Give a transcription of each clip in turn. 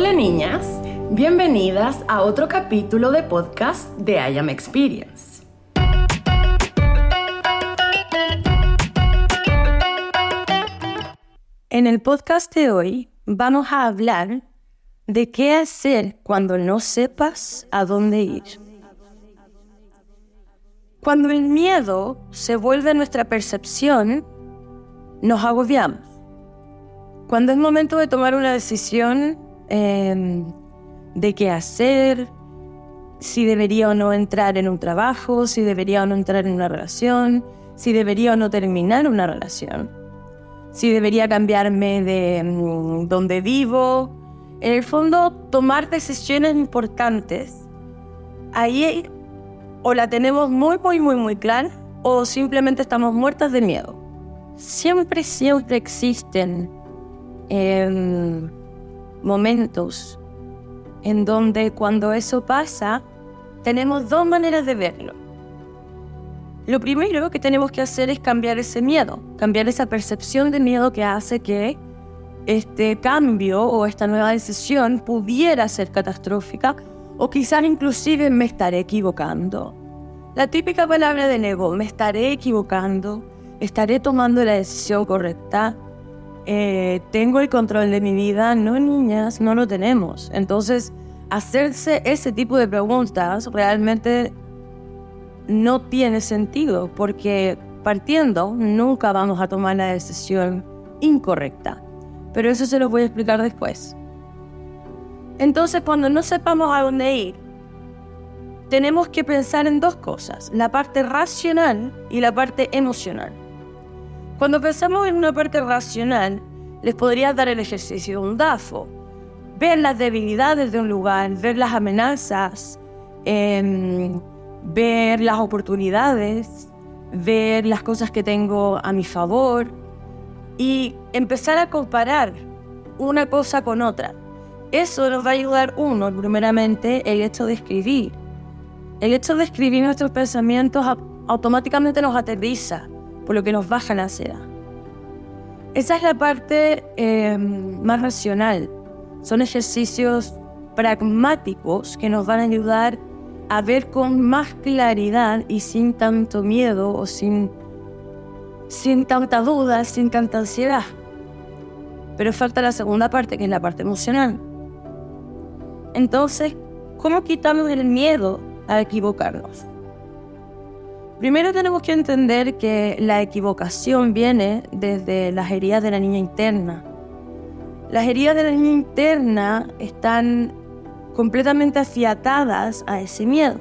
Hola niñas, bienvenidas a otro capítulo de podcast de I Am Experience. En el podcast de hoy vamos a hablar de qué hacer cuando no sepas a dónde ir. Cuando el miedo se vuelve nuestra percepción, nos agobiamos. Cuando es momento de tomar una decisión em, de qué hacer, si debería o no entrar en un trabajo, si debería o no entrar en una relación, si debería o no terminar una relación, si debería cambiarme de mm, donde vivo. En el fondo, tomar decisiones importantes. Ahí o la tenemos muy, muy, muy, muy clara o simplemente estamos muertas de miedo. Siempre, siempre existen em, momentos en donde cuando eso pasa, tenemos dos maneras de verlo. Lo primero que tenemos que hacer es cambiar ese miedo, cambiar esa percepción de miedo que hace que este cambio o esta nueva decisión pudiera ser catastrófica o quizás inclusive me estaré equivocando. La típica palabra de ego, me estaré equivocando, estaré tomando la decisión correcta, eh, tengo el control de mi vida, no niñas, no lo tenemos. Entonces, hacerse ese tipo de preguntas realmente no tiene sentido porque partiendo nunca vamos a tomar la decisión incorrecta. Pero eso se lo voy a explicar después. Entonces, cuando no sepamos a dónde ir, tenemos que pensar en dos cosas, la parte racional y la parte emocional. Cuando pensamos en una parte racional, les podría dar el ejercicio de un DAFO, ver las debilidades de un lugar, ver las amenazas, em, ver las oportunidades, ver las cosas que tengo a mi favor y empezar a comparar una cosa con otra. Eso nos va a ayudar uno, primeramente, el hecho de escribir. El hecho de escribir nuestros pensamientos automáticamente nos aterriza, por lo que nos baja la ansiedad. Esa es la parte em, más racional. Son ejercicios pragmáticos que nos van a ayudar a ver con más claridad y sin tanto miedo o sin, sin tanta duda, sin tanta ansiedad. Pero falta la segunda parte, que es la parte emocional. Entonces, ¿cómo quitamos el miedo a equivocarnos? Primero tenemos que entender que la equivocación viene desde las heridas de la niña interna. Las heridas de la niña interna están completamente afiatadas a ese miedo.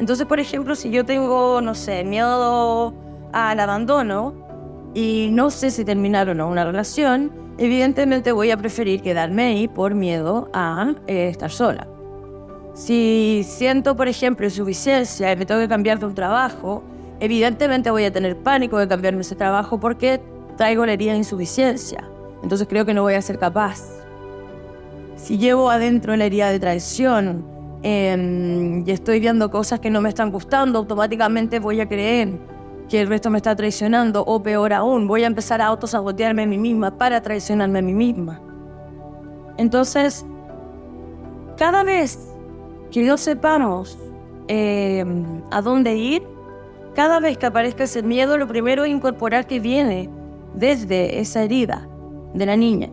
Entonces, por ejemplo, si yo tengo, no sé, miedo al abandono y no sé si terminar o no una relación, evidentemente voy a preferir quedarme ahí por miedo a eh, estar sola. Si siento, por ejemplo, insuficiencia y me tengo que cambiar de un trabajo, evidentemente voy a tener pánico de cambiarme ese trabajo porque traigo la herida de insuficiencia. Entonces creo que no voy a ser capaz. Si llevo adentro la herida de traición em, y estoy viendo cosas que no me están gustando, automáticamente voy a creer que el resto me está traicionando o peor aún, voy a empezar a autosabotearme a mí misma para traicionarme a mí misma. Entonces, cada vez que no sepamos eh, a dónde ir, cada vez que aparezca ese miedo, lo primero es incorporar que viene desde esa herida de la niña,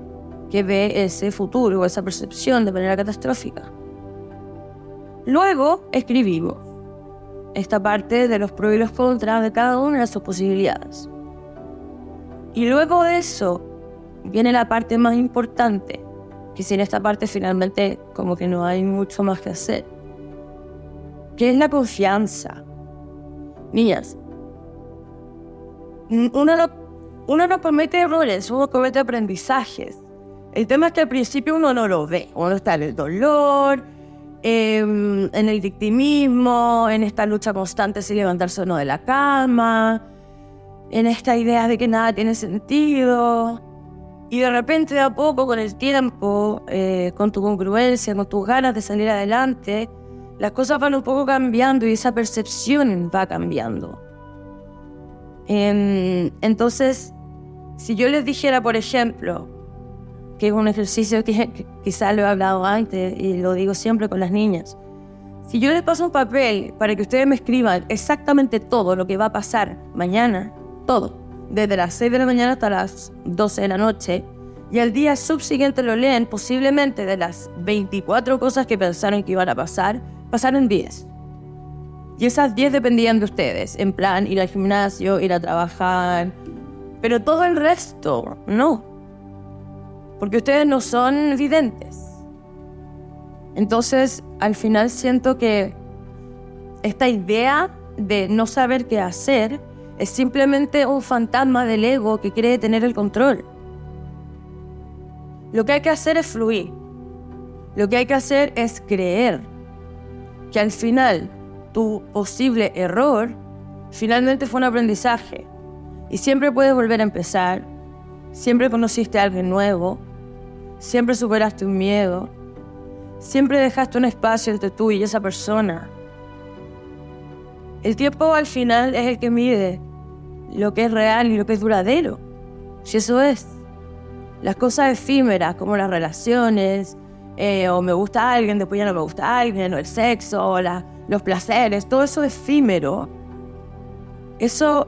que ve ese futuro o esa percepción de manera catastrófica. Luego escribimos esta parte de los pros y los contras de cada una de sus posibilidades. Y luego de eso viene la parte más importante, que sin esta parte finalmente como que no hay mucho más que hacer. ¿Qué es la confianza? Niñas, uno no, uno no comete errores, uno comete aprendizajes. El tema es que al principio uno no lo ve, uno está en el dolor, em, en el victimismo, en esta lucha constante sin levantarse uno de la cama, en esta idea de que nada tiene sentido. Y de repente, de a poco, con el tiempo, eh, con tu congruencia, con tus ganas de salir adelante, las cosas van un poco cambiando y esa percepción va cambiando. Em, entonces, si yo les dijera, por ejemplo, que es un ejercicio que quizás lo he hablado antes y lo digo siempre con las niñas. Si yo les paso un papel para que ustedes me escriban exactamente todo lo que va a pasar mañana, todo, desde las 6 de la mañana hasta las 12 de la noche, y al día subsiguiente lo leen, posiblemente de las 24 cosas que pensaron que iban a pasar, pasaron 10. Y esas 10 dependían de ustedes, en plan ir al gimnasio, ir a trabajar, pero todo el resto no, porque ustedes no son videntes. Entonces, al final siento que esta idea de no saber qué hacer es simplemente un fantasma del ego que quiere tener el control. Lo que hay que hacer es fluir. Lo que hay que hacer es creer que al final tu posible error finalmente fue un aprendizaje. Y siempre puedes volver a empezar. Siempre conociste a alguien nuevo. Siempre superaste un miedo. Siempre dejaste un espacio entre tú y esa persona. El tiempo al final es el que mide lo que es real y lo que es duradero. Si eso es. Las cosas efímeras como las relaciones, eh, o me gusta alguien, después ya no me gusta alguien, o el sexo, o los placeres, todo eso efímero. Eso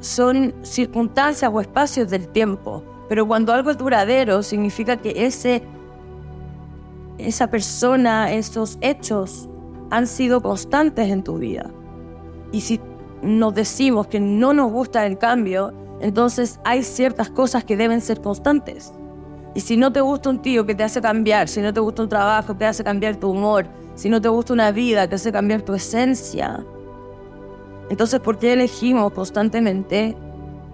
son circunstancias o espacios del tiempo. Pero cuando algo es duradero, significa que ese, esa persona, esos hechos han sido constantes en tu vida. Y si nos decimos que no nos gusta el cambio, entonces hay ciertas cosas que deben ser constantes. Y si no te gusta un tío que te hace cambiar, si no te gusta un trabajo que te hace cambiar tu humor, si no te gusta una vida que te hace cambiar tu esencia, entonces ¿por qué elegimos constantemente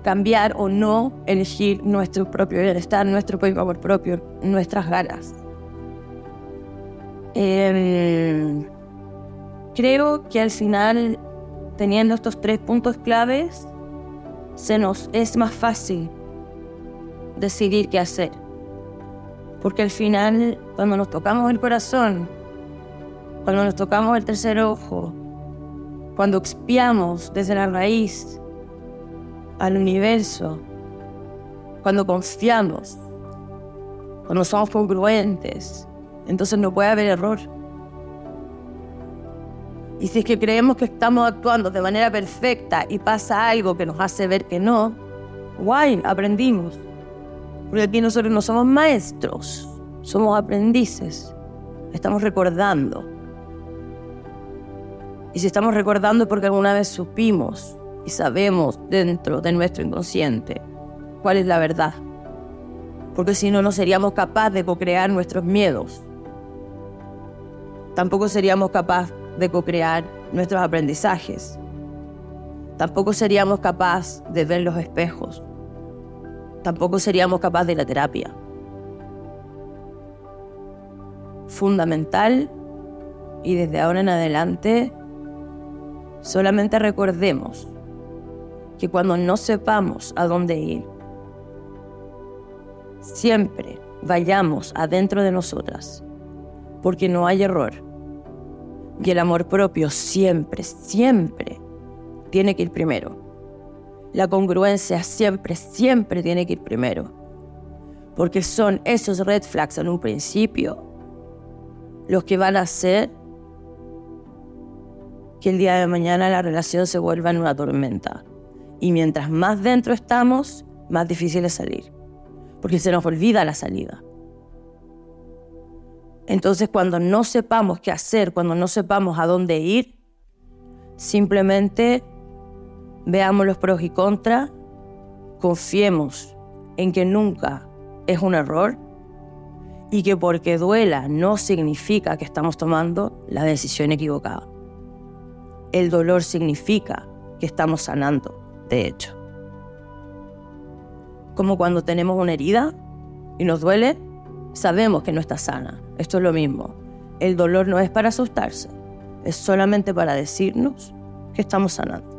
cambiar o no elegir nuestro propio bienestar, nuestro propio amor propio, nuestras ganas? Em, creo que al final, teniendo estos tres puntos claves, se nos es más fácil decidir qué hacer. Porque al final, cuando nos tocamos el corazón, cuando nos tocamos el tercer ojo, cuando expiamos desde la raíz al universo, cuando confiamos, cuando somos congruentes, entonces no puede haber error. Y si es que creemos que estamos actuando de manera perfecta y pasa algo que nos hace ver que no, guay, aprendimos. Porque aquí nosotros no somos maestros, somos aprendices. Estamos recordando. Y si estamos recordando es porque alguna vez supimos y sabemos dentro de nuestro inconsciente cuál es la verdad. Porque si no, no seríamos capaces de co-crear nuestros miedos. Tampoco seríamos capaces de co-crear nuestros aprendizajes. Tampoco seríamos capaces de ver los espejos. Tampoco seríamos capaces de la terapia. Fundamental y desde ahora en adelante solamente recordemos que cuando no sepamos a dónde ir, siempre vayamos adentro de nosotras, porque no hay error y el amor propio siempre, siempre tiene que ir primero. La congruencia siempre, siempre tiene que ir primero. Porque son esos red flags en un principio los que van a hacer que el día de mañana la relación se vuelva en una tormenta. Y mientras más dentro estamos, más difícil es salir. Porque se nos olvida la salida. Entonces cuando no sepamos qué hacer, cuando no sepamos a dónde ir, simplemente veamos los pros y contras, confiemos en que nunca es un error y que porque duela no significa que estamos tomando la decisión equivocada. El dolor significa que estamos sanando, de hecho. Como cuando tenemos una herida y nos duele, sabemos que no está sana. Esto es lo mismo. El dolor no es para asustarse, es solamente para decirnos que estamos sanando.